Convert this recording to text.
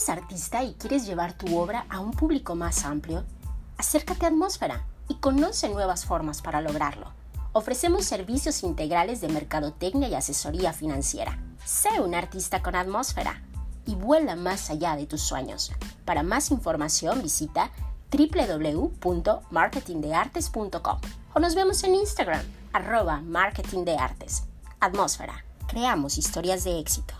¿Eres artista y quieres llevar tu obra a un público más amplio? Acércate a Atmósfera y conoce nuevas formas para lograrlo. Ofrecemos servicios integrales de mercadotecnia y asesoría financiera. Sé un artista con Atmósfera y vuela más allá de tus sueños. Para más información visita www.marketingdeartes.com o nos vemos en Instagram, arroba marketingdeartes. Atmósfera. Creamos historias de éxito.